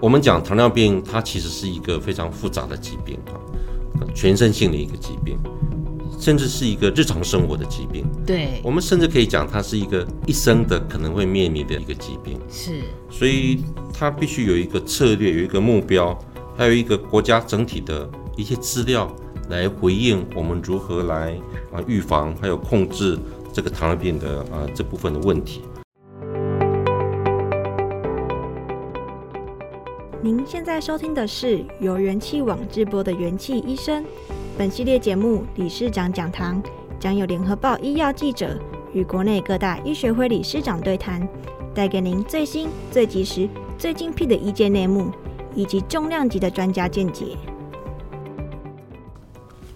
我们讲糖尿病，它其实是一个非常复杂的疾病啊，全身性的一个疾病，甚至是一个日常生活的疾病。对，我们甚至可以讲，它是一个一生的可能会面临的一个疾病。是，所以它必须有一个策略，有一个目标，还有一个国家整体的一些资料来回应我们如何来啊预防，还有控制这个糖尿病的啊这部分的问题。您现在收听的是由元气网直播的元气医生。本系列节目理事长讲堂将有联合报医药记者与国内各大医学会理事长对谈，带给您最新、最及时、最精辟的医界内幕，以及重量级的专家见解。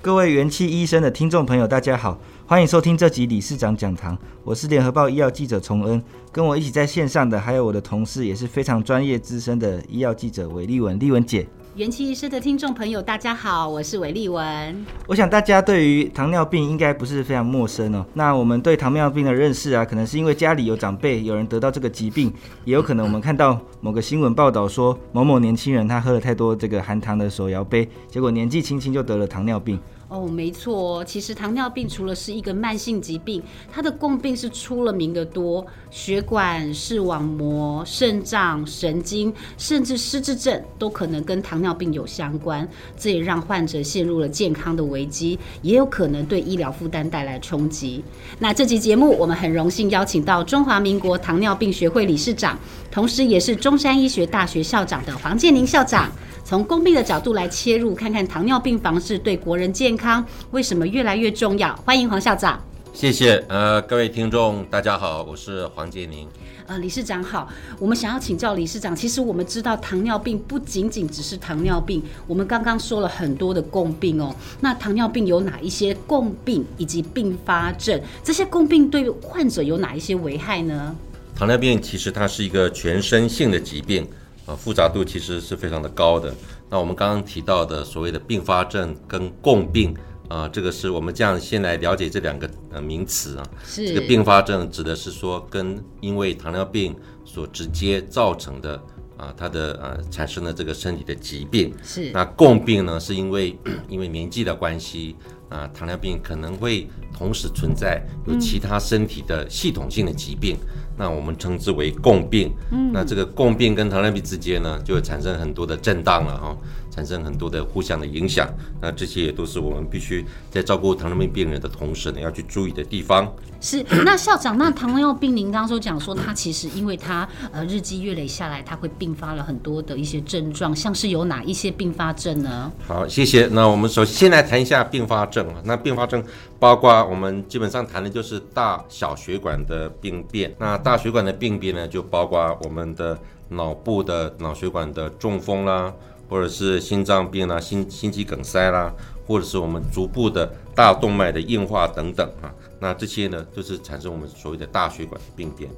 各位元气医生的听众朋友，大家好。欢迎收听这集理事长讲堂，我是联合报医药记者崇恩，跟我一起在线上的还有我的同事，也是非常专业资深的医药记者韦丽文，丽文姐。元气医师的听众朋友，大家好，我是韦丽文。我想大家对于糖尿病应该不是非常陌生哦。那我们对糖尿病的认识啊，可能是因为家里有长辈有人得到这个疾病，也有可能我们看到某个新闻报道说某某年轻人他喝了太多这个含糖的手摇杯，结果年纪轻轻就得了糖尿病。哦，没错，其实糖尿病除了是一个慢性疾病，它的共病是出了名的多，血管、视网膜、肾脏、神经，甚至失智症都可能跟糖尿病有相关，这也让患者陷入了健康的危机，也有可能对医疗负担带来冲击。那这期节目，我们很荣幸邀请到中华民国糖尿病学会理事长，同时也是中山医学大学校长的黄建宁校长。从共病的角度来切入，看看糖尿病防治对国人健康为什么越来越重要。欢迎黄校长。谢谢。呃，各位听众，大家好，我是黄建宁。呃，理事长好。我们想要请教理事长，其实我们知道糖尿病不仅仅只是糖尿病，我们刚刚说了很多的共病哦。那糖尿病有哪一些共病以及并发症？这些共病对患者有哪一些危害呢？糖尿病其实它是一个全身性的疾病。啊，复杂度其实是非常的高的。那我们刚刚提到的所谓的并发症跟共病啊，这个是我们这样先来了解这两个呃名词啊。是。这个并发症指的是说跟因为糖尿病所直接造成的啊，它的呃产生的这个身体的疾病。是。那共病呢，是因为 因为年纪的关系啊，糖尿病可能会同时存在有其他身体的系统性的疾病。嗯那我们称之为共病，嗯，那这个共病跟糖尿病之间呢，就会产生很多的震荡了哈，产生很多的互相的影响。那这些也都是我们必须在照顾糖尿病病人的同时呢，要去注意的地方。是，那校长，那糖尿病您刚刚说讲说，他其实因为他呃日积月累下来，他会并发了很多的一些症状，像是有哪一些并发症呢？好，谢谢。那我们首先来谈一下并发症啊，那并发症包括我们基本上谈的就是大小血管的病变，那大血管的病变呢，就包括我们的脑部的脑血管的中风啦，或者是心脏病啦、心心肌梗塞啦，或者是我们足部的大动脉的硬化等等啊。那这些呢，就是产生我们所谓的大血管病变。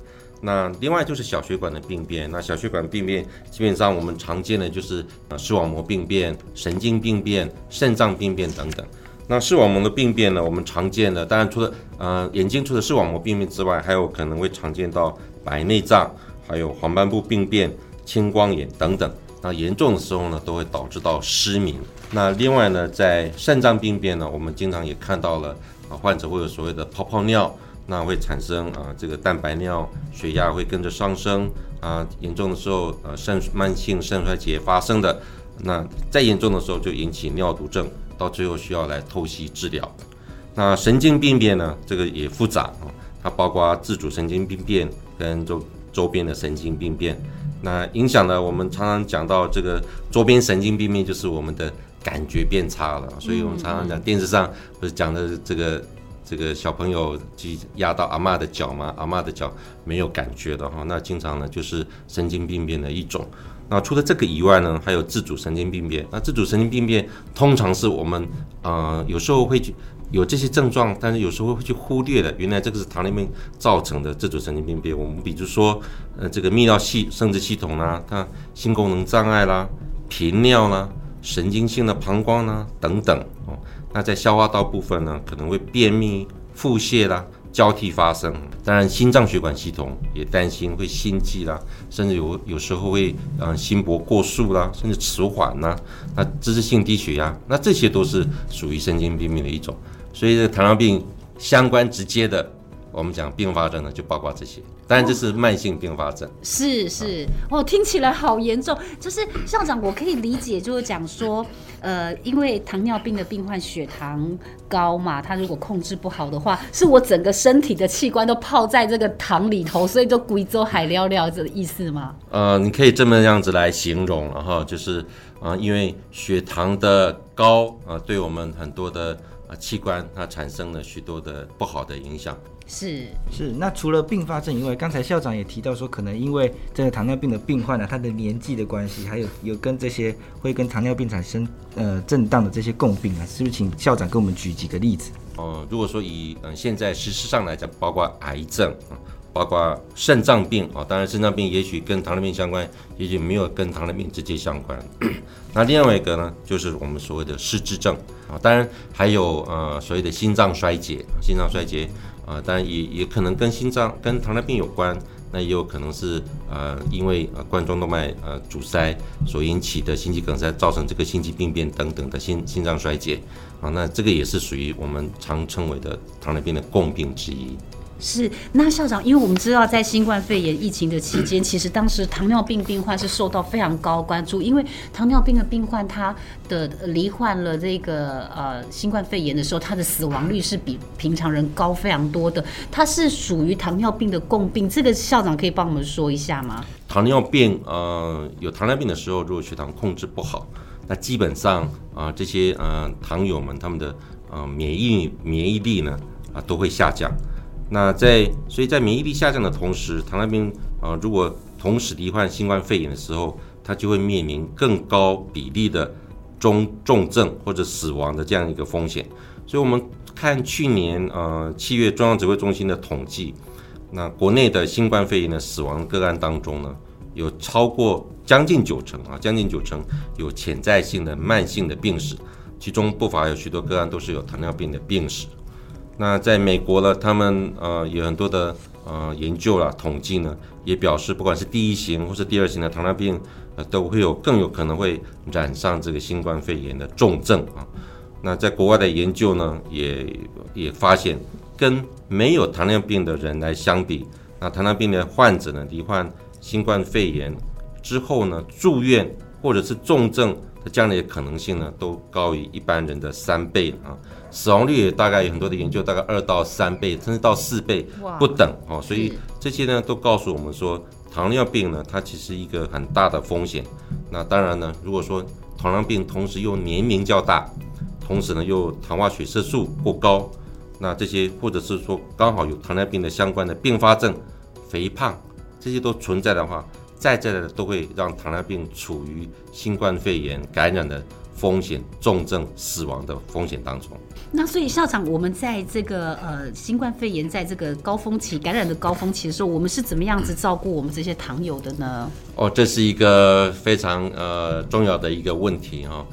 那另外就是小血管的病变。那小血管病变基本上我们常见的就是呃视网膜病变、神经病变、肾脏病变等等。那视网膜的病变呢，我们常见的当然除了呃眼睛除了视网膜病变之外，还有可能会常见到白内障，还有黄斑部病变、青光眼等等。那严重的时候呢，都会导致到失明。那另外呢，在肾脏病变呢，我们经常也看到了啊，患者会有所谓的泡泡尿，那会产生啊这个蛋白尿，血压会跟着上升啊，严重的时候呃肾慢性肾衰竭发生的，那再严重的时候就引起尿毒症。到最后需要来透析治疗。那神经病变呢？这个也复杂啊，它包括自主神经病变跟周周边的神经病变。那影响呢？我们常常讲到这个周边神经病变，就是我们的感觉变差了。所以我们常常讲电视上不是讲的这个这个小朋友去压到阿嬷的脚嘛，阿嬷的脚没有感觉的哈，那经常呢就是神经病变的一种。那除了这个以外呢，还有自主神经病变。那自主神经病变通常是我们呃有时候会去有这些症状，但是有时候会去忽略的。原来这个是糖尿病造成的自主神经病变。我们比如说呃这个泌尿系生殖系统啦，它性功能障碍啦，频尿啦，神经性的膀胱啦等等哦。那在消化道部分呢，可能会便秘、腹泻啦，交替发生。当然，心脏血管系统也担心会心悸啦，甚至有有时候会嗯心搏过速啦，甚至迟缓呐。那姿势性低血压，那这些都是属于神经病变的一种。所以，这糖尿病相关直接的。我们讲并发症呢，就包括这些，当然这是慢性并发症。是是，哦，听起来好严重。就是校长，我可以理解，就是讲说，呃，因为糖尿病的病患血糖高嘛，他如果控制不好的话，是我整个身体的器官都泡在这个糖里头，所以就贵州海料料这个意思吗？呃，你可以这么样子来形容，然后就是啊、呃，因为血糖的高啊、呃，对我们很多的啊器官它产生了许多的不好的影响。是是，那除了并发症以外，刚才校长也提到说，可能因为这个糖尿病的病患呢、啊，他的年纪的关系，还有有跟这些会跟糖尿病产生呃震荡的这些共病啊，是不是请校长给我们举几个例子？哦、呃，如果说以嗯、呃、现在事实上来讲，包括癌症啊，包括肾脏病啊、当然肾脏病也许跟糖尿病相关，也许没有跟糖尿病直接相关。那另外一个呢，就是我们所谓的失智症啊、当然还有呃所谓的心脏衰竭，心脏衰竭。啊，当然也也可能跟心脏、跟糖尿病有关，那也有可能是呃，因为呃冠状动脉呃阻塞所引起的心肌梗塞，造成这个心肌病变等等的心心脏衰竭，啊，那这个也是属于我们常称为的糖尿病的共病之一。是，那校长，因为我们知道，在新冠肺炎疫情的期间，其实当时糖尿病病患是受到非常高关注，因为糖尿病的病患他的罹患了这个呃新冠肺炎的时候，他的死亡率是比平常人高非常多的，它是属于糖尿病的共病，这个校长可以帮我们说一下吗？糖尿病呃有糖尿病的时候，如果血糖控制不好，那基本上啊、呃、这些呃糖友们他们的呃免疫免疫力呢啊、都会下降。那在，所以在免疫力下降的同时，糖尿病啊、如果同时罹患新冠肺炎的时候，它就会面临更高比例的中重症或者死亡的这样一个风险。所以，我们看去年呃七月中央指挥中心的统计，那国内的新冠肺炎的死亡个案当中呢，有超过将近九成啊，将近九成有潜在性的慢性的病史，其中不乏有许多个案都是有糖尿病的病史。那在美国呢，他们呃有很多的呃研究啦，统计呢也表示，不管是第一型或是第二型的糖尿病，呃都会有更有可能会染上这个新冠肺炎的重症啊。那在国外的研究呢，也也发现，跟没有糖尿病的人来相比，那糖尿病的患者呢，罹患新冠肺炎之后呢，住院或者是重症的这样的可能性呢，都高于一般人的三倍啊。死亡率也大概有很多的研究，大概二到三倍，甚至到四倍不等哦。所以这些呢，都告诉我们说，糖尿病呢，它其实一个很大的风险。那当然呢，如果说糖尿病同时又年龄较大，同时呢又糖化血色素过高，那这些或者是说刚好有糖尿病的相关的并发症，肥胖这些都存在的话，在在的都会让糖尿病处于新冠肺炎感染的风险、重症、死亡的风险当中。那所以校长，我们在这个呃新冠肺炎在这个高峰期感染的高峰期的时候，我们是怎么样子照顾我们这些糖友的呢？哦，这是一个非常呃重要的一个问题哈、哦。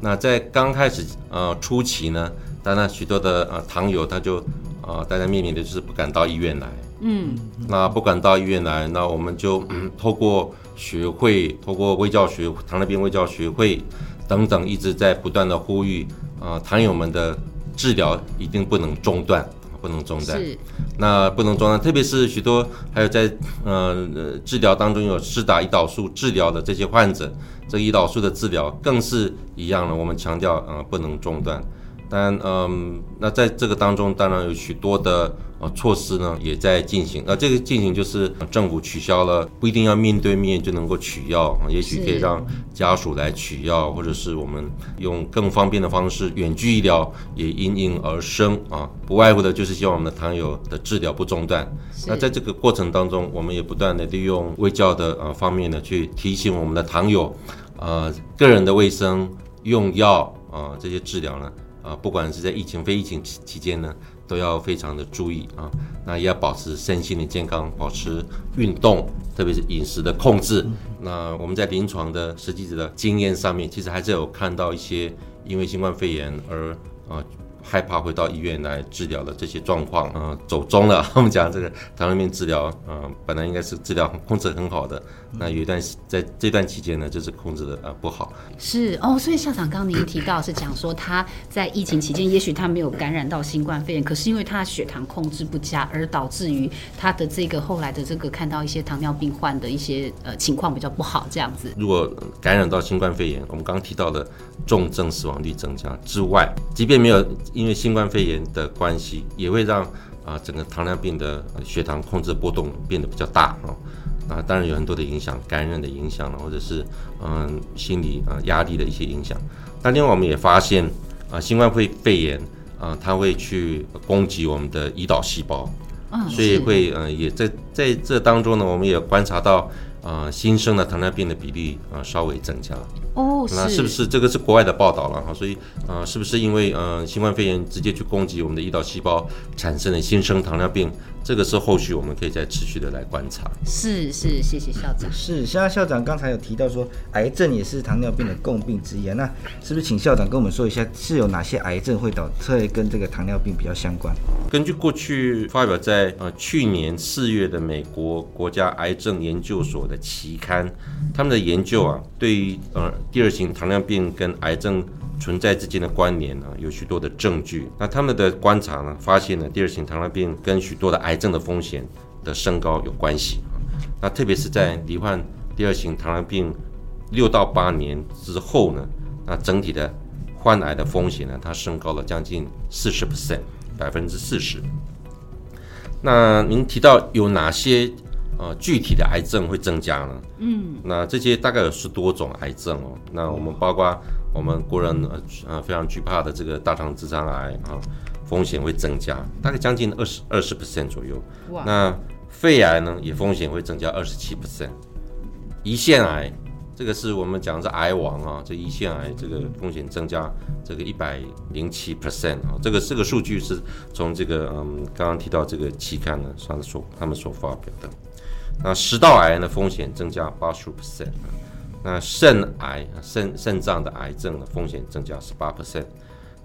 那在刚开始呃初期呢，当然许多的呃糖友他就啊、呃、大家面临的就是不敢到医院来。嗯。那不敢到医院来，那我们就、嗯、透过学会，透过微教学糖尿病微教学会等等，一直在不断的呼吁啊、呃、糖友们的。治疗一定不能中断，不能中断。是，那不能中断，特别是许多还有在呃治疗当中有施打胰岛素治疗的这些患者，这胰岛素的治疗更是一样的。我们强调呃不能中断。但嗯、呃，那在这个当中当然有许多的呃措施呢也在进行。那这个进行就是政府取消了不一定要面对面就能够取药，也许可以让家属来取药，或者是我们用更方便的方式远距医疗也因应运而生啊。不外乎的就是希望我们的糖友的治疗不中断。那在这个过程当中，我们也不断的利用卫教的呃方面呢去提醒我们的糖友，呃个人的卫生用药啊、呃、这些治疗呢。啊，不管是在疫情、非疫情期期间呢，都要非常的注意啊。那也要保持身心的健康，保持运动，特别是饮食的控制。那我们在临床的实际的经验上面，其实还是有看到一些因为新冠肺炎而啊。害怕回到医院来治疗的这些状况，嗯、呃，走中了。我们讲这个糖尿病治疗，嗯、呃，本来应该是治疗控制很好的，那有一段在这段期间呢，就是控制的啊、呃、不好。是哦，所以校长刚刚您提到是讲说他在疫情期间，也许他没有感染到新冠肺炎，可是因为他血糖控制不佳，而导致于他的这个后来的这个看到一些糖尿病患的一些呃情况比较不好这样子。如果感染到新冠肺炎，我们刚刚提到的重症死亡率增加之外，即便没有。因为新冠肺炎的关系，也会让啊整个糖尿病的血糖控制波动变得比较大啊，啊当然有很多的影响，感染的影响了，或者是嗯心理啊压力的一些影响。那另外我们也发现啊新冠肺肺炎啊它会去攻击我们的胰岛细胞，所以会嗯也在在这当中呢，我们也观察到啊新生的糖尿病的比例啊稍微增加。哦，那是不是这个是国外的报道了哈？所以，呃，是不是因为呃新冠肺炎直接去攻击我们的胰岛细胞，产生了新生糖尿病？这个是后续我们可以再持续的来观察。是是，谢谢校长。是，现在校长刚才有提到说，癌症也是糖尿病的共病之一啊。那是不是请校长跟我们说一下，是有哪些癌症会导致跟这个糖尿病比较相关？根据过去发表在呃去年四月的美国国家癌症研究所的期刊，他们的研究啊，对于呃第二型糖尿病跟癌症。存在之间的关联呢，有许多的证据。那他们的观察呢，发现呢，第二型糖尿病跟许多的癌症的风险的升高有关系。那特别是在罹患第二型糖尿病六到八年之后呢，那整体的患癌的风险呢，它升高了将近四十 percent，百分之四十。那您提到有哪些呃具体的癌症会增加呢？嗯，那这些大概有十多种癌症哦。那我们包括。我们国人呃呃非常惧怕的这个大肠直肠癌啊，风险会增加，大概将近二十二十 percent 左右。那肺癌呢，也风险会增加二十七 percent。胰腺癌，这个是我们讲的是癌王啊，这胰腺癌这个风险增加这个一百零七 percent 啊，这个这个数据是从这个嗯刚刚提到这个期刊呢上所他们所发表的。那食道癌的风险增加八十五 percent。那肾癌、肾肾脏的癌症的风险增加十八 percent，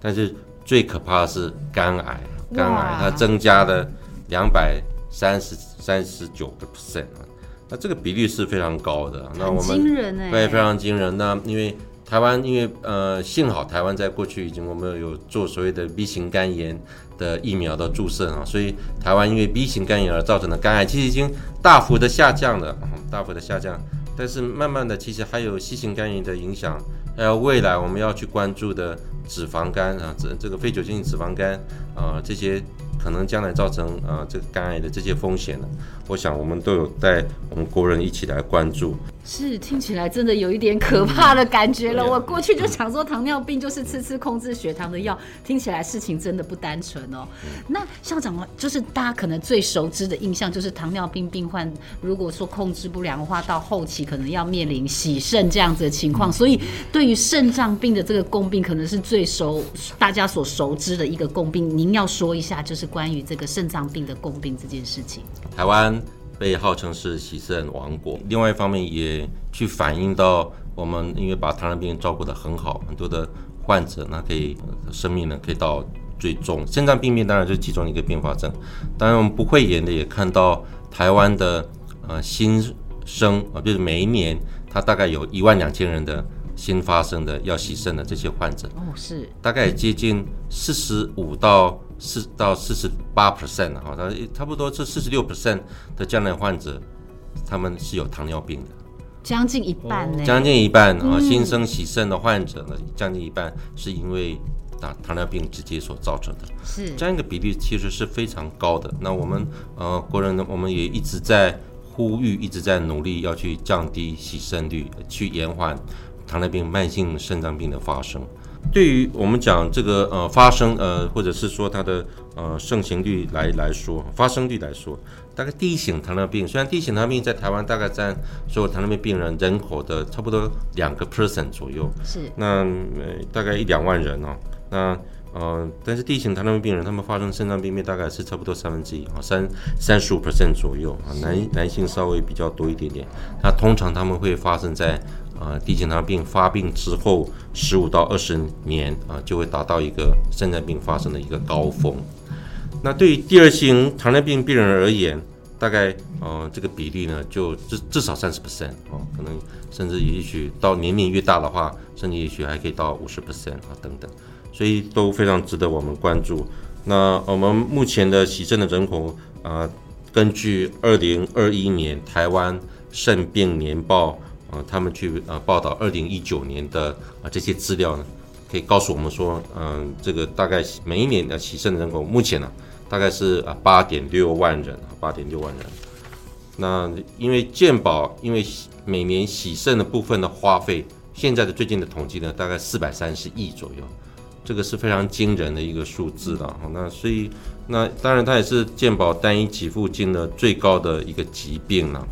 但是最可怕的是肝癌，肝癌它增加了两百三十三十九个 percent 啊，那这个比率是非常高的。那我们对非常惊人。那因为台湾，因为呃幸好台湾在过去已经我们有做所谓的 B 型肝炎的疫苗的注射啊，所以台湾因为 B 型肝炎而造成的肝癌其实已经大幅的下降了，大幅的下降。但是慢慢的，其实还有细型肝炎的影响，还有未来我们要去关注的脂肪肝啊，这这个非酒精性脂肪肝啊，这些可能将来造成啊这个肝癌的这些风险呢，我想我们都有带我们国人一起来关注。是，听起来真的有一点可怕的感觉了。我过去就想说糖尿病就是吃吃控制血糖的药，听起来事情真的不单纯哦。那校长啊，就是大家可能最熟知的印象就是糖尿病病患如果说控制不良的话，到后期可能要面临洗肾这样子的情况。所以对于肾脏病的这个共病，可能是最熟大家所熟知的一个共病。您要说一下，就是关于这个肾脏病的共病这件事情。台湾。被号称是喜肾王国，另外一方面也去反映到我们因为把糖尿病照顾得很好，很多的患者呢可以生命呢可以到最终。肾脏病变当然就是其中一个并发症，当然我们不讳言的也看到台湾的呃新生啊，就是每一年它大概有一万两千人的新发生的要洗肾的这些患者，哦是，大概接近四十五到。四到四十八 percent 哈，它差不多是四十六 percent 的将来患者，他们是有糖尿病的，将近一半呢，将近一半啊，新生洗肾的患者呢，将近一半是因为啊糖尿病直接所造成的。是这样一个比例其实是非常高的。那我们呃国人呢，我们也一直在呼吁，一直在努力要去降低洗肾率，去延缓糖尿病慢性肾脏病的发生。对于我们讲这个呃发生呃或者是说它的呃盛行率来来说，发生率来说，大概第一型糖尿病，虽然第一型糖尿病在台湾大概占所有糖尿病病人人口的差不多两个 percent 左右，是那呃大概一两万人哦，那呃但是第一型糖尿病病人他们发生肾脏病变大概是差不多三分之一啊，三三十五 percent 左右啊，男男性稍微比较多一点点，那通常他们会发生在。啊，第一型糖尿病发病之后十五到二十年啊，就会达到一个肾脏病发生的一个高峰。那对于第二型糖尿病病人而言，大概呃这个比例呢，就至至少三十 percent 啊，可能甚至也许到年龄越大的话，甚至也许还可以到五十 percent 啊等等，所以都非常值得我们关注。那我们目前的洗肾的人口啊，根据二零二一年台湾肾病年报。啊，他们去呃报道二零一九年的啊这些资料呢，可以告诉我们说，嗯，这个大概每一年的洗肾人口目前呢，大概是啊八点六万人啊，八点六万人。那因为健保，因为每年洗肾的部分的花费，现在的最近的统计呢，大概四百三十亿左右，这个是非常惊人的一个数字了。那所以，那当然它也是健保单一给付金额最高的一个疾病了。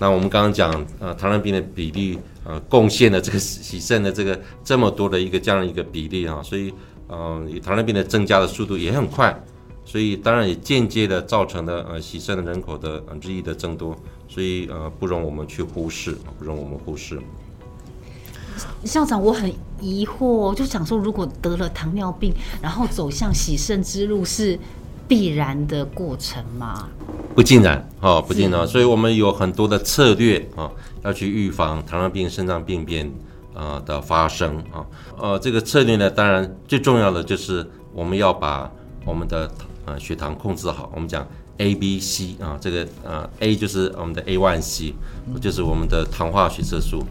那我们刚刚讲，呃，糖尿病的比例，呃，贡献了这个洗肾的这个这么多的一个这样一个比例啊，所以，呃，糖尿病的增加的速度也很快，所以当然也间接的造成了呃洗肾的人口的日益的增多，所以呃不容我们去忽视，不容我们忽视。校长，我很疑惑，就想说，如果得了糖尿病，然后走向洗肾之路是必然的过程吗？不尽然，哦，不尽然，所以我们有很多的策略啊，要去预防糖尿病肾脏病变啊的发生啊。呃，这个策略呢，当然最重要的就是我们要把我们的呃血糖控制好。我们讲 A、B、C 啊，这个呃 A 就是我们的 A1C，就是我们的糖化血色素。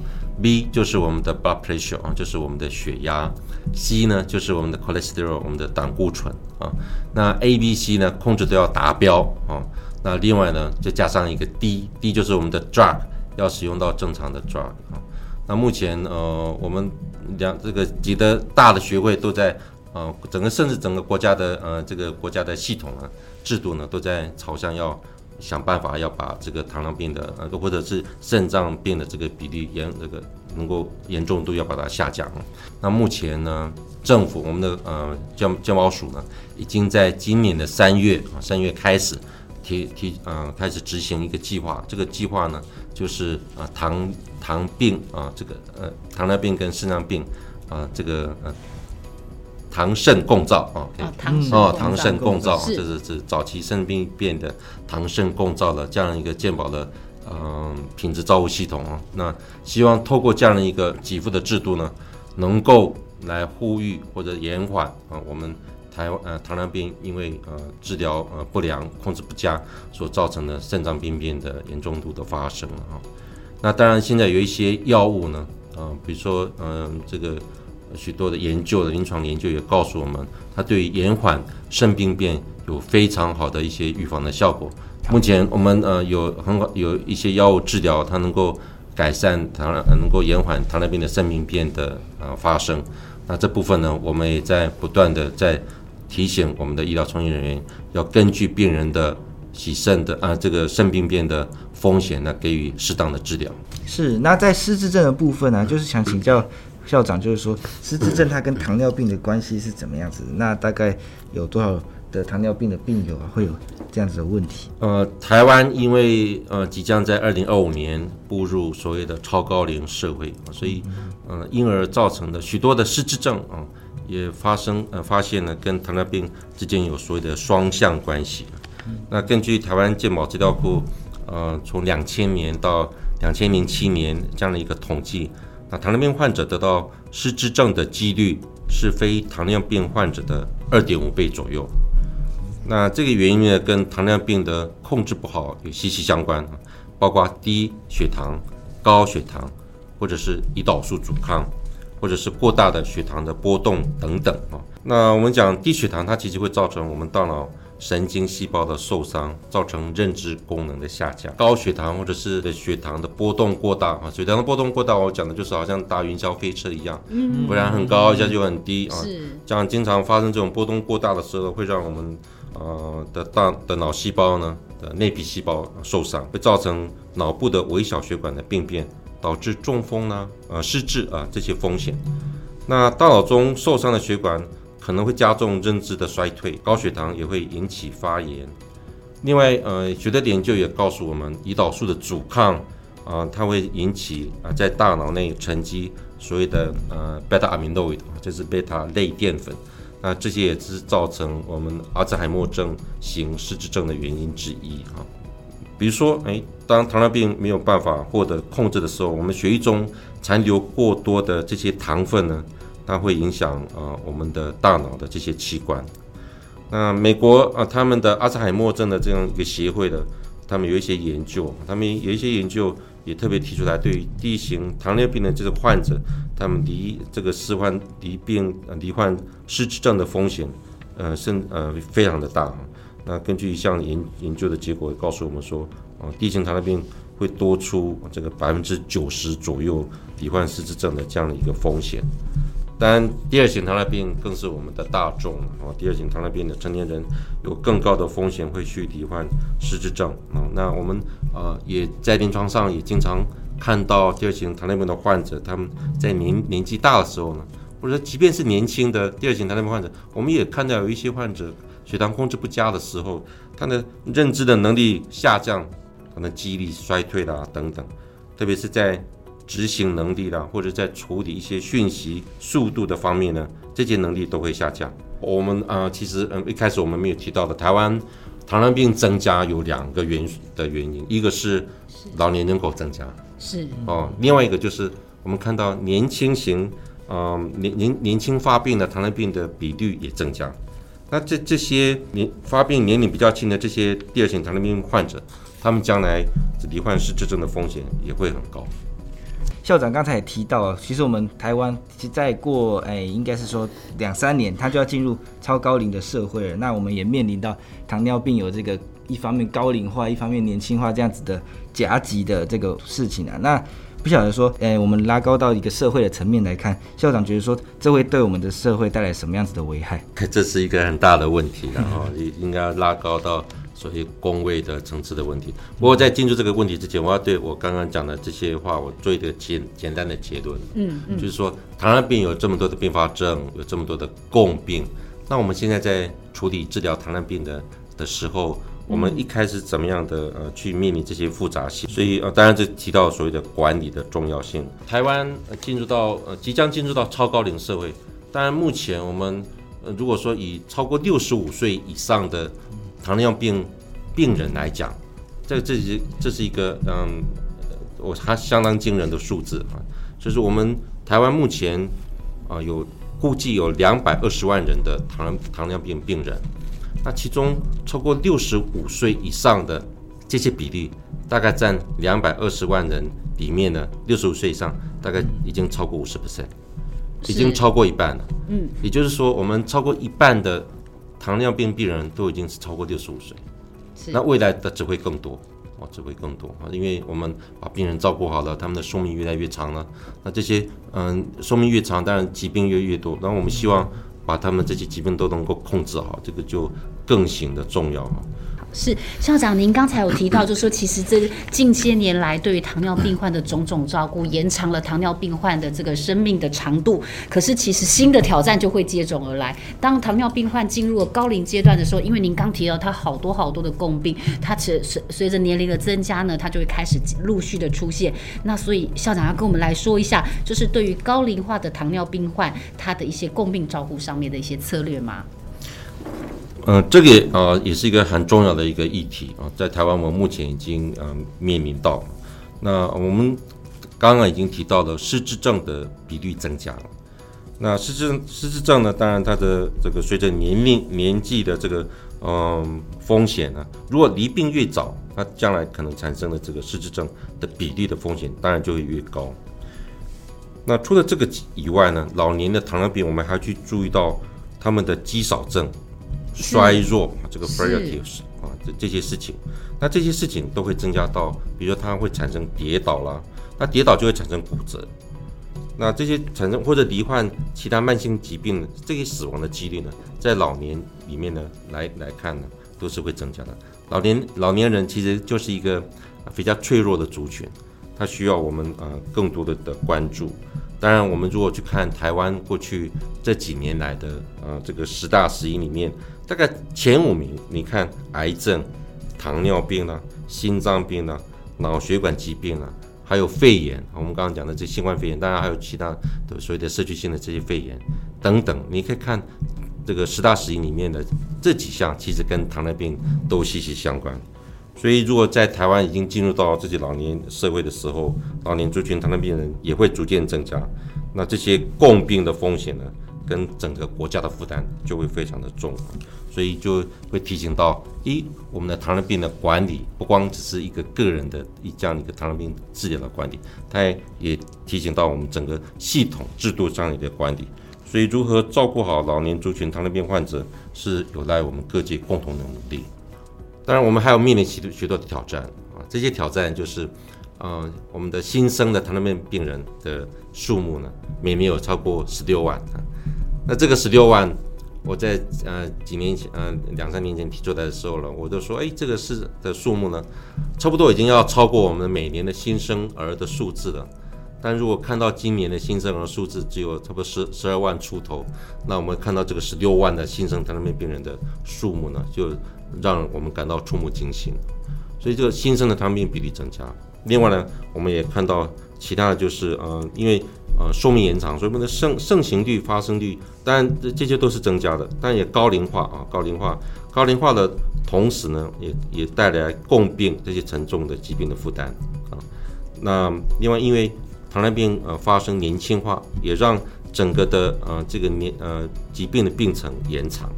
B 就是我们的 blood pressure 啊，就是我们的血压；C 呢就是我们的 cholesterol，我们的胆固醇啊。那 A、B、C 呢控制都要达标啊。那另外呢就加上一个 D，D 就是我们的 drug，要使用到正常的 drug 啊。那目前呃我们两这个几个大的学会都在呃整个甚至整个国家的呃这个国家的系统呢制度呢都在朝向要。想办法要把这个糖尿病的呃，或者是肾脏病的这个比例严这个能够严重度要把它下降。那目前呢，政府我们的呃健健保署呢，已经在今年的三月啊三月开始提提呃开始执行一个计划。这个计划呢，就是啊、呃、糖糖病啊这个呃糖尿病跟肾脏病啊这个呃。糖肾共造啊，哦，糖肾共造，这是是早期肾病变的糖肾共造的这样一个健保的嗯品质照护系统啊。那希望透过这样的一个给付的制度呢，能够来呼吁或者延缓啊我们台湾呃糖尿病因为呃治疗呃不良控制不佳所造成的肾脏病变的严重度的发生啊。那当然现在有一些药物呢，啊，比如说嗯这个。许多的研究的临床研究也告诉我们，它对于延缓肾病变有非常好的一些预防的效果。目前我们呃有很好有一些药物治疗，它能够改善糖，能够延缓糖尿病的肾病变的呃发生。那这部分呢，我们也在不断的在提醒我们的医疗从业人员，要根据病人的洗肾的啊这个肾病变的风险呢，给予适当的治疗。是，那在失智症的部分呢，就是想请教。校长就是说，失智症它跟糖尿病的关系是怎么样子？那大概有多少的糖尿病的病友啊会有这样子的问题？呃，台湾因为呃即将在二零二五年步入所谓的超高龄社会，所以呃因而造成的许多的失智症啊、呃、也发生呃发现了跟糖尿病之间有所谓的双向关系。那根据台湾健保资料库呃从两千年到两千零七年这样的一个统计。那糖尿病患者得到失智症的几率是非糖尿病患者的二点五倍左右。那这个原因呢，跟糖尿病的控制不好有息息相关，包括低血糖、高血糖，或者是胰岛素阻抗，或者是过大的血糖的波动等等啊。那我们讲低血糖，它其实会造成我们大脑神经细胞的受伤，造成认知功能的下降。高血糖或者是的血糖的波动过大啊，血糖的波动过大，我讲的就是好像搭云霄飞车一样，嗯，不然很高，一下就很低啊。是，这样经常发生这种波动过大的时候，会让我们呃的大的脑细胞呢的内皮细胞受伤，会造成脑部的微小血管的病变。导致中风呢，呃，失智啊这些风险。那大脑中受伤的血管可能会加重认知的衰退，高血糖也会引起发炎。另外，呃，学的研究也告诉我们，胰岛素的阻抗啊，它会引起啊在大脑内沉积所谓的呃贝塔阿米诺伊，就是贝塔类淀粉。那这些也是造成我们阿兹海默症型失智症的原因之一啊。比如说，哎，当糖尿病没有办法获得控制的时候，我们血液中残留过多的这些糖分呢，它会影响啊、呃、我们的大脑的这些器官。那美国啊、他们的阿兹海默症的这样一个协会的，他们有一些研究，他们有一些研究也特别提出来，对于第一型糖尿病的这个患者，他们罹这个失患罹病罹患失智症的风险，呃，甚呃非常的大。那根据一项研研究的结果告诉我们说，啊，第一型糖尿病会多出这个百分之九十左右罹患失智症的这样的一个风险。当然，第二型糖尿病更是我们的大众啊，第二型糖尿病的成年人有更高的风险会去罹患失智症啊。那我们呃也在临床上也经常看到第二型糖尿病的患者，他们在年年纪大的时候呢，或者即便是年轻的第二型糖尿病患者，我们也看到有一些患者。血糖控制不佳的时候，他的认知的能力下降，可能记忆力衰退啦等等，特别是在执行能力啦，或者在处理一些讯息速度的方面呢，这些能力都会下降。我们啊、呃，其实嗯，一开始我们没有提到的，台湾糖尿病增加有两个原的原因，一个是老年人口增加，是哦，另外一个就是我们看到年轻型，嗯、呃，年年年轻发病的糖尿病的比率也增加。那这这些年发病年龄比较轻的这些第二型糖尿病患者，他们将来罹患失智症的风险也会很高。校长刚才也提到，其实我们台湾其实再过哎，应该是说两三年，它就要进入超高龄的社会了。那我们也面临到糖尿病有这个一方面高龄化，一方面年轻化这样子的夹击的这个事情啊。那不晓得说，哎，我们拉高到一个社会的层面来看，校长觉得说，这会对我们的社会带来什么样子的危害？这是一个很大的问题，然后应应该拉高到所谓工位的层次的问题。不过在进入这个问题之前，我要对我刚刚讲的这些话，我做一个简简单的结论。嗯嗯，就是说，糖尿病有这么多的并发症，有这么多的共病，那我们现在在处理治疗糖尿病的的时候。我们一开始怎么样的呃去面临这些复杂性？所以呃当然这提到所谓的管理的重要性。台湾呃进入到呃即将进入到超高龄社会，当然目前我们呃如果说以超过六十五岁以上的糖尿病病人来讲，这这是这是一个嗯我还相当惊人的数字啊，就是我们台湾目前啊有估计有两百二十万人的糖糖尿病病人。那其中超过六十五岁以上的这些比例，大概占两百二十万人里面呢，六十五岁以上大概已经超过五十 percent，已经超过一半了。嗯，也就是说，我们超过一半的糖尿病病人都已经是超过六十五岁。是，那未来的只会更多，哦，只会更多啊，因为我们把病人照顾好了，他们的寿命越来越长了。那这些嗯，寿命越长，当然疾病越越多。然后我们希望。把他们这些疾病都能够控制好，这个就更显得重要。是校长，您刚才有提到，就是说，其实这近些年来对于糖尿病患的种种照顾，延长了糖尿病患的这个生命的长度。可是，其实新的挑战就会接踵而来。当糖尿病患进入了高龄阶段的时候，因为您刚提到他好多好多的共病，他随随随着年龄的增加呢，他就会开始陆续的出现。那所以校长要跟我们来说一下，就是对于高龄化的糖尿病患，他的一些共病照顾上面的一些策略吗？嗯、这个也啊、也是一个很重要的一个议题啊，在台湾我们目前已经嗯、面临到，那我们刚刚已经提到了失智症的比率增加了，那失智失智症呢，当然它的这个随着年龄年纪的这个嗯、风险呢，如果离病越早，那将来可能产生的这个失智症的比例的风险当然就会越高。那除了这个以外呢，老年的糖尿病我们还要去注意到他们的肌少症、衰弱这个 frailty 啊这这些事情。那这些事情都会增加到，比如说它会产生跌倒啦，那跌倒就会产生骨折。那这些产生或者罹患其他慢性疾病，这些死亡的几率呢，在老年里面呢来来看呢，都是会增加的。老年老年人其实就是一个比较脆弱的族群，他需要我们呃更多的的关注。当然，我们如果去看台湾过去这几年来的呃这个十大死因里面，大概前五名，你看癌症、糖尿病呢、心脏病呢、脑血管疾病呢。还有肺炎，我们刚刚讲的这新冠肺炎，当然还有其他的所谓的社区性的这些肺炎等等，你可以看这个十大死因里面的这几项，其实跟糖尿病都息息相关。所以，如果在台湾已经进入到这些老年社会的时候，老年族群糖尿病人也会逐渐增加，那这些共病的风险呢，跟整个国家的负担就会非常的重。所以就会提醒到，一，我们的糖尿病的管理不光只是一个个人的一这样一个糖尿病治疗的管理，它也提醒到我们整个系统制度上的管理。所以如何照顾好老年族群糖尿病患者，是有赖我们各界共同的努力。当然，我们还有面临许多许多的挑战啊，这些挑战就是，呃，我们的新生的糖尿病病人的数目呢，每年有超过十六万啊，那这个十六万。我在呃几年前，呃两三年前提出来的时候了，我就说，哎，这个是的数目呢，差不多已经要超过我们每年的新生儿的数字了。但如果看到今年的新生儿数字只有差不多十十二万出头，那我们看到这个十六万的新生糖尿病病人的数目呢，就让我们感到触目惊心。所以这个新生的糖尿病比例增加。另外呢，我们也看到其他的就是，呃，因为。呃，寿命延长，所以我们的盛盛行率、发生率，当然这这些都是增加的，但也高龄化啊，高龄化，高龄化的同时呢，也也带来共病这些沉重的疾病的负担啊。那另外，因为糖尿病呃发生年轻化，也让整个的呃这个年呃疾病的病程延长。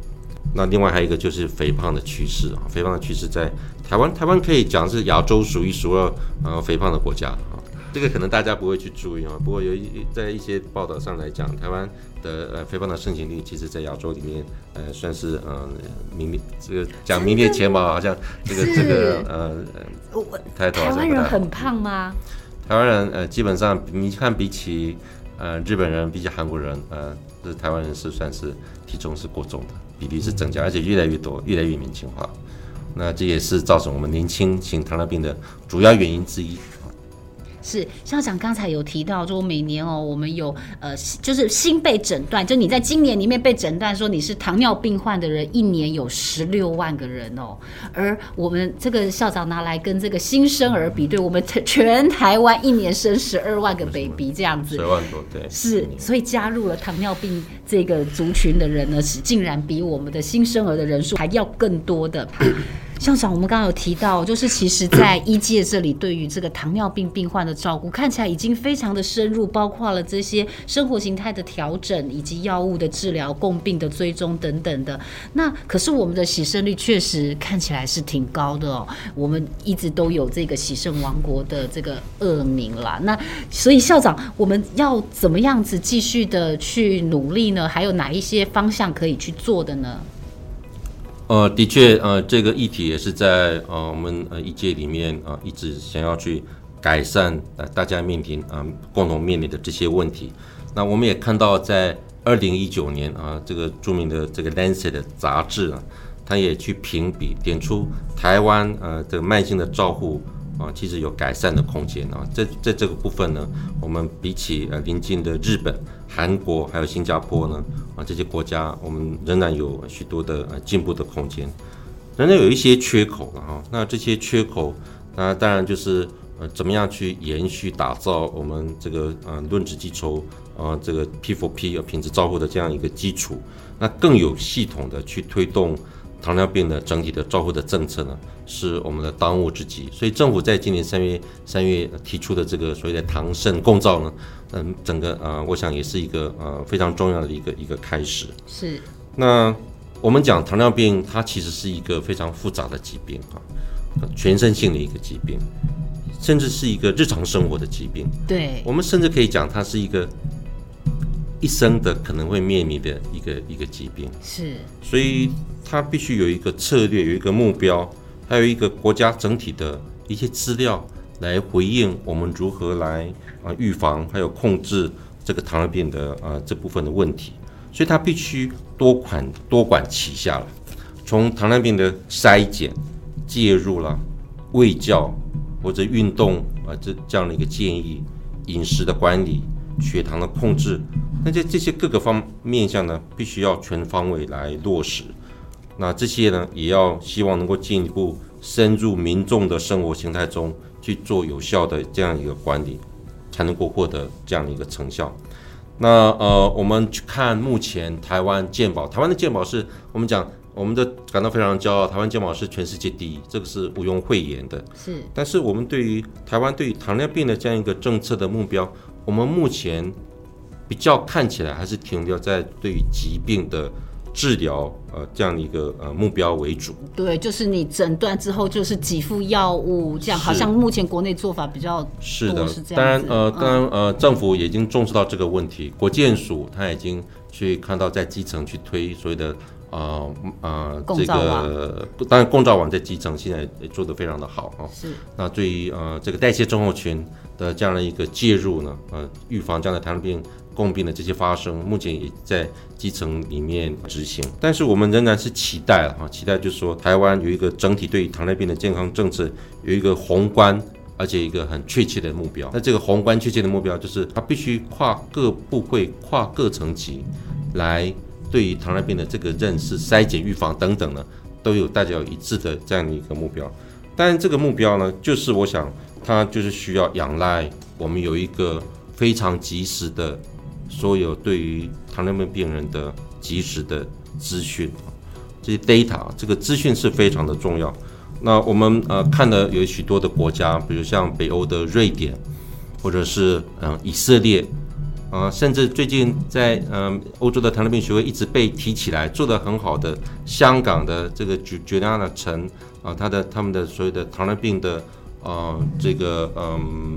那另外还有一个就是肥胖的趋势啊，肥胖的趋势在台湾，台湾可以讲是亚洲数一数二呃肥胖的国家啊。这个可能大家不会去注意啊，不过有一在一些报道上来讲，台湾的呃肥胖的盛行率，其实在亚洲里面呃算是呃名列这个讲名列前茅，好像这个这个呃台湾人很胖吗？台湾人呃基本上你看比起呃日本人，比起韩国人，呃这台湾人是算是体重是过重的，比例是增加，而且越来越多，越来越年轻化，那这也是造成我们年轻型糖尿病的主要原因之一。是校长刚才有提到说，每年哦，我们有呃，就是新被诊断，就你在今年里面被诊断说你是糖尿病患的人，一年有十六万个人哦。而我们这个校长拿来跟这个新生儿比对，我们全台湾一年生十二万个 baby 这样子，十万多对。是，所以加入了糖尿病这个族群的人呢，是竟然比我们的新生儿的人数还要更多的。校长，我们刚刚有提到，就是其实，在医界这里，对于这个糖尿病病患的照顾，看起来已经非常的深入，包括了这些生活形态的调整，以及药物的治疗、共病的追踪等等的。那可是我们的喜肾率确实看起来是挺高的哦，我们一直都有这个喜肾王国的这个恶名啦。那所以校长，我们要怎么样子继续的去努力呢？还有哪一些方向可以去做的呢？呃，的确，呃，这个议题也是在呃我们呃一届里面啊、呃，一直想要去改善呃大家面临啊、呃、共同面临的这些问题。那我们也看到，在二零一九年啊、呃，这个著名的这个《Lancet》杂志啊，它也去评比点出台湾呃这个慢性的照护啊、其实有改善的空间啊。在在这个部分呢，我们比起呃邻近的日本。韩国还有新加坡呢，啊，这些国家我们仍然有许多的呃进步的空间，仍然有一些缺口了哈。那这些缺口，那当然就是呃怎么样去延续打造我们这个呃论职记仇啊这个 P4P 品质照护的这样一个基础，那更有系统的去推动。糖尿病的整体的照护的政策呢，是我们的当务之急。所以政府在今年三月三月提出的这个所谓的糖肾共造呢，嗯，整个呃，我想也是一个呃非常重要的一个一个开始。是。那我们讲糖尿病，它其实是一个非常复杂的疾病啊，全身性的一个疾病。甚至是一个日常生活的疾病。对，我们甚至可以讲，它是一个一生的可能会面临的一个一个疾病。是，所以它必须有一个策略，有一个目标，还有一个国家整体的一些资料来回应我们如何来啊预防还有控制这个糖尿病的啊这部分的问题。所以它必须多款多管齐下了，从糖尿病的筛检、介入了、卫教或者运动啊这这样的一个建议、饮食的管理、血糖的控制，那在这些各个方面向呢，必须要全方位来落实。那这些呢，也要希望能够进一步深入民众的生活形态中去做有效的这样一个管理，才能够获得这样的一个成效。那呃，我们去看目前台湾健保，台湾的健保是我们讲，我们的感到非常骄傲，台湾健保是全世界第一，这个是毋庸讳言的。是。但是我们对于台湾对于糖尿病的这样一个政策的目标，我们目前比较看起来还是停留在对于疾病的。治疗呃这样的一个呃目标为主，对，就是你诊断之后就是给付药物，这样好像目前国内做法比较是的，是这样。当然呃当然呃政府已经重视到这个问题，国健署他已经去看到在基层去推所谓的啊啊这个，当然共照网在基层现在也做得非常的好啊。是。那对于呃这个代谢症候群的这样的一个介入呢，呃预防这样的糖尿病。共病的这些发生，目前也在基层里面执行，但是我们仍然是期待哈，期待就是说台湾有一个整体对于糖尿病的健康政策有一个宏观而且一个很确切的目标。那这个宏观确切的目标就是它必须跨各部会、跨各层级来对于糖尿病的这个认识、筛检、预防等等呢，都有大家有一致的这样的一个目标。但这个目标呢，就是我想它就是需要仰赖我们有一个非常及时的。所有对于糖尿病病人的及时的资讯，这些 data，这个资讯是非常的重要。那我们呃看了有许多的国家，比如像北欧的瑞典，或者是嗯、以色列，啊、呃，甚至最近在嗯、欧洲的糖尿病学会一直被提起来，做得很好的香港的这个 Juliana 陈啊，他的他们的所有的糖尿病的啊、这个嗯、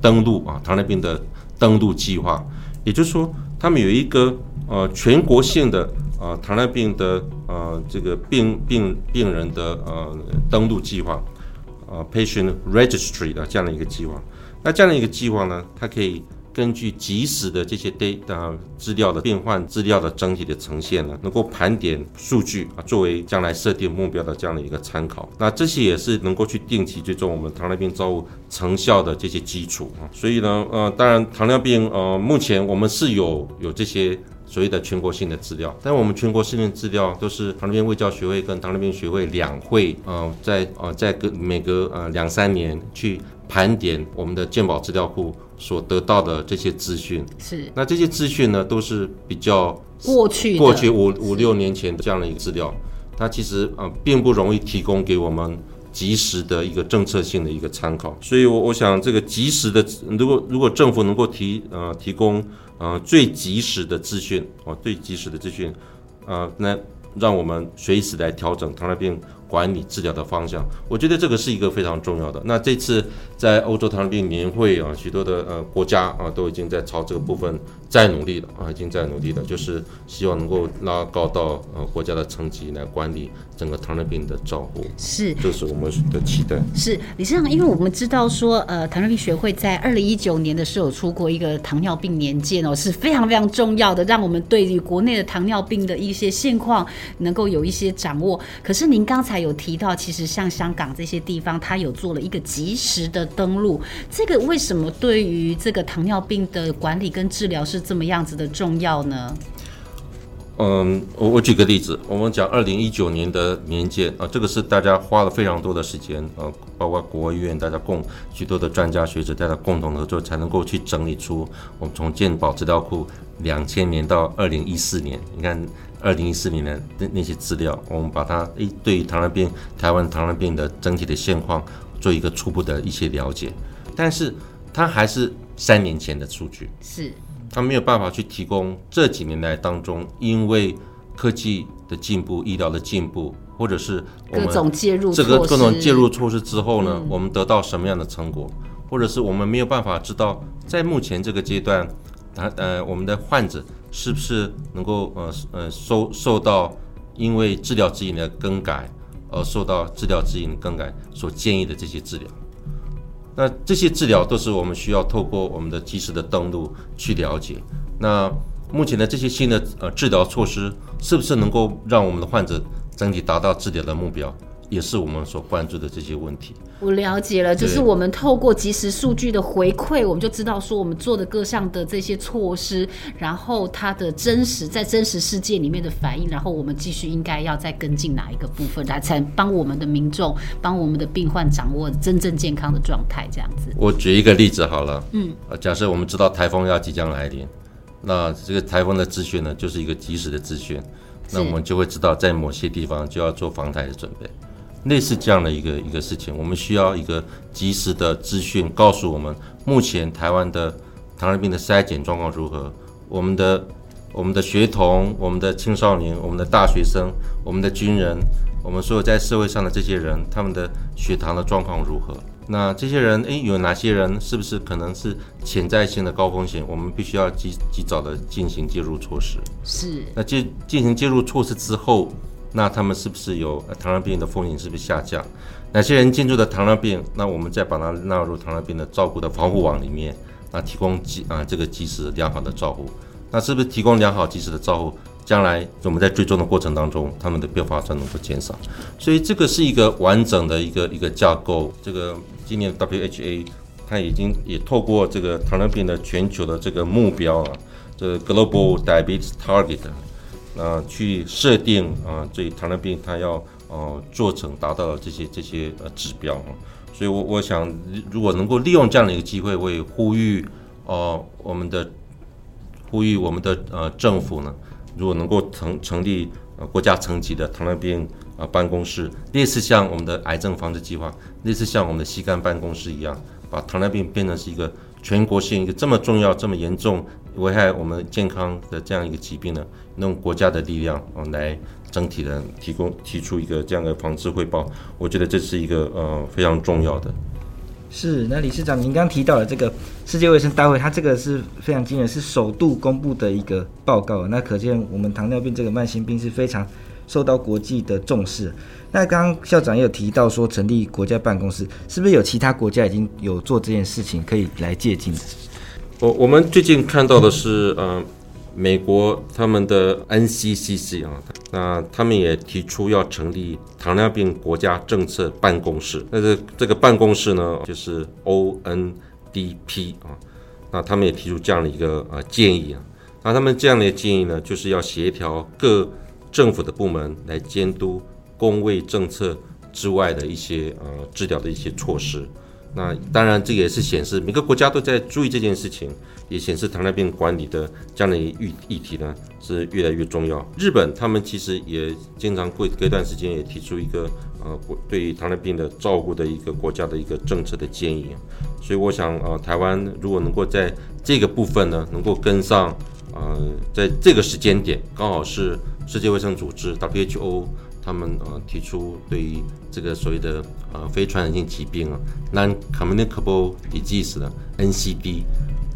登录啊糖尿病的。登录计划，也就是说，他们有一个呃全国性的呃糖尿病的呃这个病病病人的呃登录计划，呃 patient registry 的这样的一个计划。那这样的一个计划呢，它可以。根据即时的这些 data 资料的变换资料的整体的呈现呢，能够盘点数据啊，作为将来设定目标的这样的一个参考。那这些也是能够去定期追踪我们糖尿病照护成效的这些基础啊。所以呢，呃，当然糖尿病呃，目前我们是有有这些所谓的全国性的资料，但我们全国性的资料都是糖尿病卫教学会跟糖尿病学会两会呃，在呃在隔每隔呃两三年去盘点我们的健保资料库。所得到的这些资讯是，那这些资讯呢，都是比较过去过去五五六年前的这样的一个资料，它其实呃并不容易提供给我们及时的一个政策性的一个参考，所以我我想这个及时的，如果如果政府能够提呃提供呃最及时的资讯哦，最及时的资讯，呃那让我们随时来调整糖尿病。管理治疗的方向，我觉得这个是一个非常重要的。那这次在欧洲糖尿病年会啊，许多的呃国家啊都已经在朝这个部分在努力了啊，已经在努力了，就是希望能够拉高到呃国家的层级来管理整个糖尿病的照顾。是，这是我们的期待。是李市长，因为我们知道说，呃，糖尿病学会在二零一九年的时候有出过一个糖尿病年鉴哦，是非常非常重要的，让我们对于国内的糖尿病的一些现况能够有一些掌握。可是您刚才。有提到，其实像香港这些地方，它有做了一个及时的登录。这个为什么对于这个糖尿病的管理跟治疗是这么样子的重要呢？嗯，我我举个例子，我们讲二零一九年的年鉴啊，这个是大家花了非常多的时间啊，包括国务院大家共许多的专家学者大家共同合作，才能够去整理出我们从健保资料库两千年到二零一四年，你看。二零一四年的那那些资料，我们把它诶，对于糖尿病台湾糖尿病的整体的现况做一个初步的一些了解，但是它还是三年前的数据，是。它没有办法去提供这几年来当中，因为科技的进步、医疗的进步，或者是我们各种介入这个各种介入措施之后呢，嗯、我们得到什么样的成果，或者是我们没有办法知道，在目前这个阶段，他呃我们的患者是不是能够呃呃受受到因为治疗指引的更改而受到治疗指引更改所建议的这些治疗。那这些治疗都是我们需要透过我们的及时的登录去了解。那目前的这些新的呃治疗措施，是不是能够让我们的患者整体达到治疗的目标，也是我们所关注的这些问题。我了解了，就是我们透过即时数据的回馈，我们就知道说我们做的各项的这些措施，然后它的真实在真实世界里面的反应，然后我们继续应该要再跟进哪一个部分，来才帮我们的民众、帮我们的病患掌握真正健康的状态。这样子，我举一个例子好了，嗯，假设我们知道台风要即将来临，那这个台风的资讯呢，就是一个及时的资讯，那我们就会知道在某些地方就要做防台的准备。类似这样的一个一个事情，我们需要一个及时的资讯，告诉我们目前台湾的糖尿病的筛检状况如何，我们的我们的学童、我们的青少年、我们的大学生、我们的军人，我们所有在社会上的这些人，他们的血糖的状况如何？那这些人，诶，有哪些人是不是可能是潜在性的高风险？我们必须要及及早的进行介入措施。是。那进进行介入措施之后。那他们是不是有糖尿病的风险是不是下降？哪些人进入的糖尿病？那我们再把它纳入糖尿病的照顾的防护网里面，那提供及啊这个及时良好的照顾。那是不是提供良好及时的照顾？将来我们在追踪的过程当中，他们的并发症能够减少。所以这个是一个完整的一个一个架构。这个今年的 WHA 它已经也透过这个糖尿病的全球的这个目标啊，这个 Global Diabetes Target。呃，去设定啊，这、糖尿病它要呃做成达到这些这些呃指标啊，所以我我想如果能够利用这样的一个机会，我也呼吁呃我们的呼吁我们的呃政府呢，如果能够成成立呃国家层级的糖尿病啊、呃、办公室，类似像我们的癌症防治计划，类似像我们的膝肝办公室一样，把糖尿病变成是一个全国性一个这么重要、这么严重。危害我们健康的这样一个疾病呢，用国家的力量哦来整体的提供提出一个这样的防治汇报，我觉得这是一个呃非常重要的。是，那理事长您刚提到了这个世界卫生大会，它这个是非常惊人，是首度公布的一个报告，那可见我们糖尿病这个慢性病是非常受到国际的重视。那刚刚校长也有提到说成立国家办公室，是不是有其他国家已经有做这件事情可以来借鉴？我我们最近看到的是，呃，美国他们的 NCCC 啊，那他们也提出要成立糖尿病国家政策办公室。那这这个办公室呢，就是 ONDP 啊，那他们也提出这样的一个呃建议啊。那他们这样的建议呢，就是要协调各政府的部门来监督公卫政策之外的一些呃治疗的一些措施。那当然，这个也是显示每个国家都在注意这件事情，也显示糖尿病管理的这样的议议题呢是越来越重要。日本他们其实也经常过隔一段时间也提出一个呃对于糖尿病的照顾的一个国家的一个政策的建议。所以我想呃台湾如果能够在这个部分呢能够跟上，呃在这个时间点刚好是世界卫生组织 WHO。他们呃提出对于这个所谓的呃非传染性疾病啊，non-communicable disease 的 NCD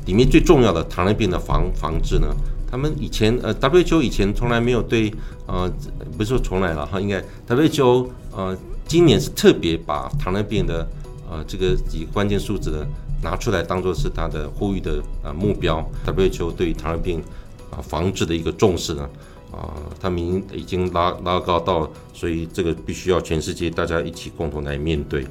里面最重要的糖尿病的防防治呢，他们以前呃 WHO 以前从来没有对呃不是说从来了哈，应该 WHO 呃今年是特别把糖尿病的呃这个几个关键数字呢拿出来当做是他的呼吁的呃目标，WHO 对糖尿病啊、防治的一个重视呢。啊，他们已经拉拉高到，所以这个必须要全世界大家一起共同来面对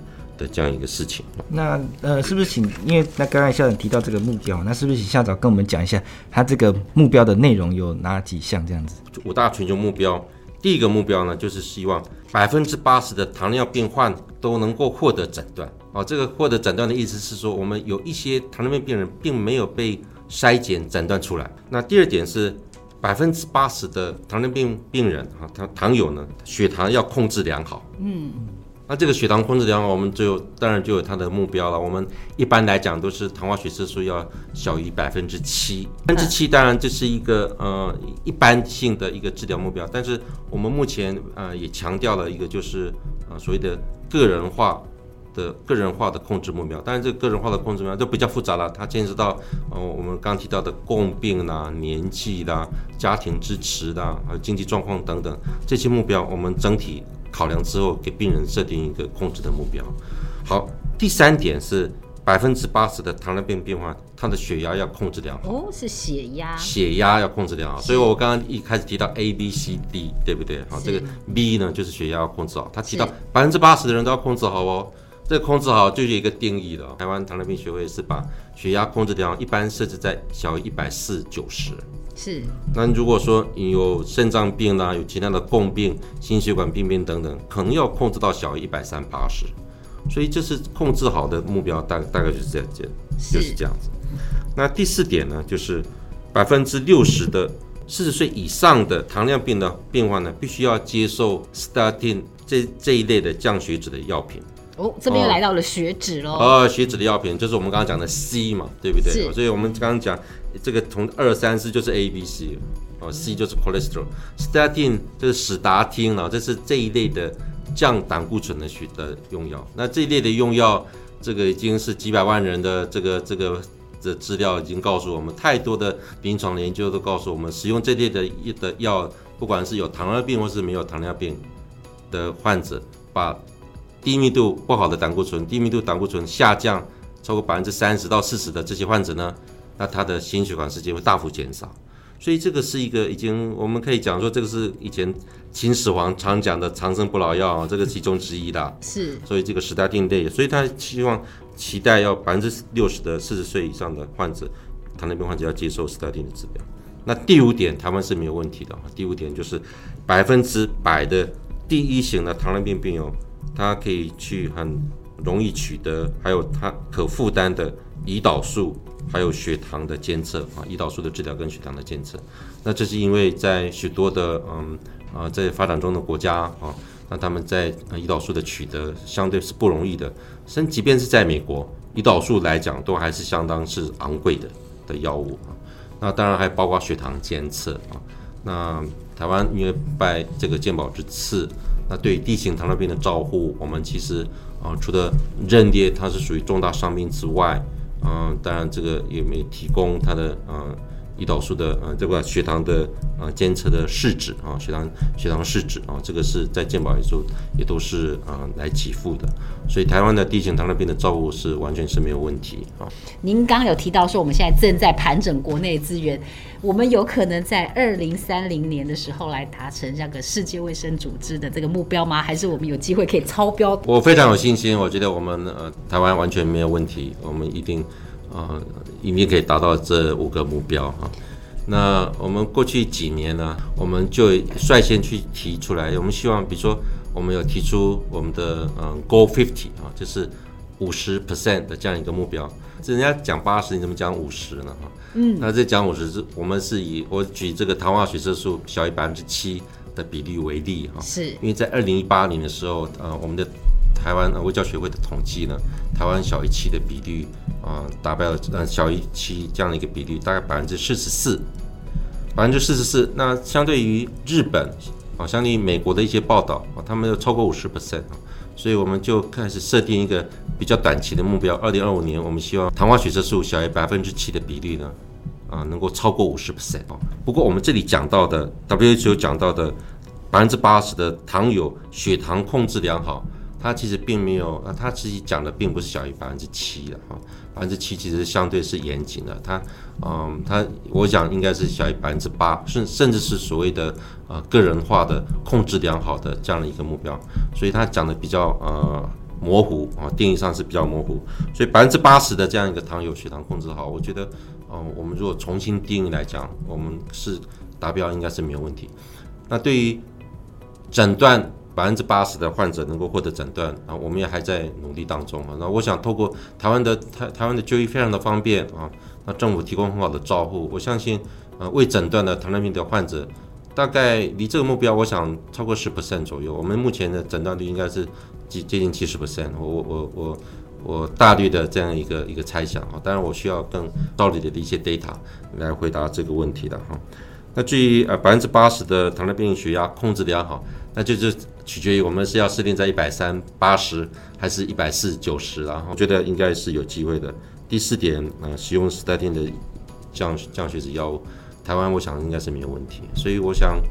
的这样一个事情。那呃，是不是请？因为那刚才校长提到这个目标，那是不是请校长跟我们讲一下，他这个目标的内容有哪几项？这样子，五大全球目标，第一个目标呢，就是希望百分之八十的糖尿病患都能够获得诊断。哦，这个获得诊断的意思是说，我们有一些糖尿病病人并没有被筛检诊断出来。那第二点是。百分之八十的糖尿病病人啊，他糖友呢，血糖要控制良好。嗯，那这个血糖控制良好，我们就当然就有它的目标了。我们一般来讲都是糖化血色素要小于百分之七，百分之七当然这是一个呃一般性的一个治疗目标。但是我们目前呃也强调了一个就是呃所谓的个人化的个人化的控制目标。当然这个个人化的控制目标就比较复杂了，它牵涉到呃我们刚提到的共病啦、年纪啦、家庭支持啦、还有经济状况等等这些目标，我们整体。考量之后，给病人设定一个控制的目标。好，第三点是百分之八十的糖尿病病患，他的血压要控制良好。哦，是血压。血压要控制良好，所以我刚刚一开始提到 A、B、C、D，对不对？好，这个 B 呢就是血压要控制好。他提到百分之八十的人都要控制好哦。这个控制好就是一个定义了。台湾糖尿病学会是把血压控制良好，一般设置在小于一百四九十。是，那如果说你有肾脏病啦、啊，有其他的共病、心血管病变等等，可能要控制到小于一百三八十，所以这是控制好的目标，大大概就是这样，就是这样子。那第四点呢，就是百分之六十的四十岁以上的糖尿病的病患呢，必须要接受 statin 这这一类的降血脂的药品。哦，这边又来到了血脂喽。哦，血脂的药品就是我们刚刚讲的 C 嘛，对不对？是。所以我们刚刚讲这个从二三四就是 A B C，哦，C 就是 cholesterol，statin 就是史达汀啊，这是这一类的降胆固醇的血的用药。那这一类的用药，这个已经是几百万人的这个这个的资料已经告诉我们，太多的临床研究都告诉我们，使用这类的的药，不管是有糖尿病或是没有糖尿病的患者，把低密度不好的胆固醇，低密度胆固醇下降超过百分之三十到四十的这些患者呢，那他的心血管时间会大幅减少。所以这个是一个已经我们可以讲说，这个是以前秦始皇常讲的长生不老药啊，这个其中之一的。是。所以这个时代定类，所以他希望期待要百分之六十的四十岁以上的患者，糖尿病患者要接受史达定的治疗。那第五点，台湾是没有问题的。第五点就是百分之百的第一型的糖尿病病友。它可以去很容易取得，还有它可负担的胰岛素，还有血糖的监测啊，胰岛素的治疗跟血糖的监测。那这是因为在许多的嗯啊在发展中的国家啊，那他们在胰岛素的取得相对是不容易的，甚即便是在美国，胰岛素来讲都还是相当是昂贵的的药物啊。那当然还包括血糖监测啊。那台湾因为拜这个健保之赐。那对于第一型糖尿病的照护，我们其实啊、呃，除了认定它是属于重大伤病之外，嗯、当然这个也没提供它的嗯胰岛素的呃这个血糖的呃监测的试纸啊，血糖血糖试纸啊，这个是在健保里头也都是啊、呃、来给付的，所以台湾的第一型糖尿病的照顾是完全是没有问题啊。您刚刚有提到说，我们现在正在盘整国内资源。我们有可能在二零三零年的时候来达成这个世界卫生组织的这个目标吗？还是我们有机会可以超标？我非常有信心，我觉得我们呃台湾完全没有问题，我们一定呃一定可以达到这五个目标哈。那我们过去几年呢，我们就率先去提出来，我们希望比如说我们有提出我们的嗯 Goal Fifty 啊，就是五十 percent 的这样一个目标。这人家讲八十，你怎么讲五十呢？哈，嗯，那这讲五十是，我们是以我举这个糖化血色素小于百分之七的比例为例，哈，是因为在二零一八年的时候，呃，我们的台湾卫教学会的统计呢，台湾小于七的比率，啊、呃，达标了，呃，小于七这样的一个比率，大概百分之四十四，百分之四十四。那相对于日本，啊，相对于美国的一些报道，啊，他们有超过五十 percent 啊。所以我们就开始设定一个比较短期的目标，二零二五年，我们希望糖化血色素小于百分之七的比例呢，啊，能够超过五十 percent 啊。不过我们这里讲到的 WHO 讲到的百分之八十的糖友血糖控制良好。它其实并没有，啊，它其实讲的并不是小于百分之七的哈，百分之七其实相对是严谨的，它，嗯，它我想应该是小于百分之八，甚甚至是所谓的呃个人化的控制良好的这样的一个目标，所以它讲的比较呃模糊啊，定义上是比较模糊，所以百分之八十的这样一个糖友血糖控制好，我觉得，嗯，我们如果重新定义来讲，我们是达标应该是没有问题。那对于诊断。百分之八十的患者能够获得诊断啊，我们也还在努力当中啊。那我想透过台湾的台台湾的就医非常的方便啊，那政府提供很好的照护，我相信呃未诊断的糖尿病的患者大概离这个目标，我想超过十 percent 左右。我们目前的诊断率应该是接接近七十 percent。我我我我我大略的这样一个一个猜想哈，当然我需要更道理的一些 data 来回答这个问题的哈。那至于呃百分之八十的糖尿病血压控制良好，那就是取决于我们是要设定在一百三八十还是一百四九十，然后我觉得应该是有机会的。第四点，呃，使用时代天的降降血脂药物，台湾我想应该是没有问题，所以我想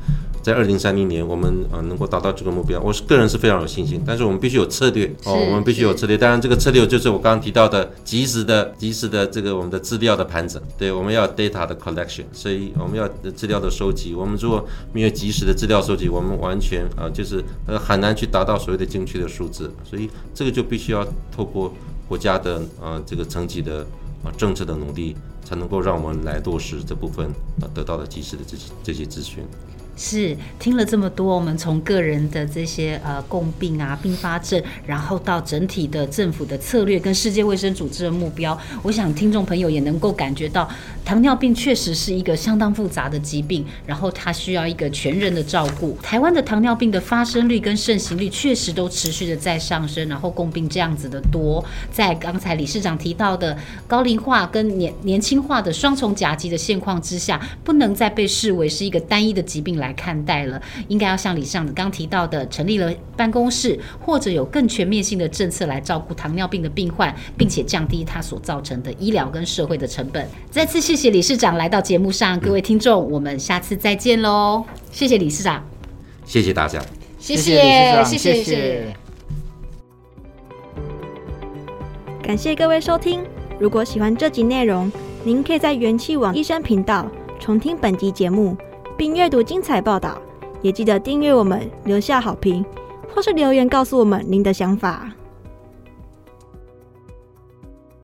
在二零三零年我们呃能够达到这个目标，我是个人是非常有信心。但是我们必须有策略哦，我们必须有策略。当然，这个策略就是我刚刚提到的及时的、及时的这个我们的资料的盘整，对，我们要 data 的 collection，所以我们要资料的收集。我们如果没有及时的资料收集，我们完全呃就是呃很难去达到所谓的精确的数字。所以这个就必须要透过。国家的呃这个层级的啊政策的努力，才能够让我们来落实这部分啊得到的及时的这些这些资讯。是听了这么多，我们从个人的这些呃共病啊、并发症，然后到整体的政府的策略跟世界卫生组织的目标，我想听众朋友也能够感觉到，糖尿病确实是一个相当复杂的疾病，然后它需要一个全人的照顾。台湾的糖尿病的发生率跟盛行率确实都持续的在上升，然后共病这样子的多，在刚才理事长提到的高龄化跟年年轻化的双重夹击的现况之下，不能再被视为是一个单一的疾病来看待了，应该要像理事长刚提到的，成立了办公室，或者有更全面性的政策来照顾糖尿病的病患，并且降低它所造成的医疗跟社会的成本。再次谢谢理事长来到节目上，各位听众，我们下次再见喽！谢谢理事长，谢谢大家，谢谢，谢谢，谢谢。感谢各位收听，如果喜欢这集内容，您可以在元气网医生频道重听本集节目。并阅读精彩报道，也记得订阅我们，留下好评，或是留言告诉我们您的想法。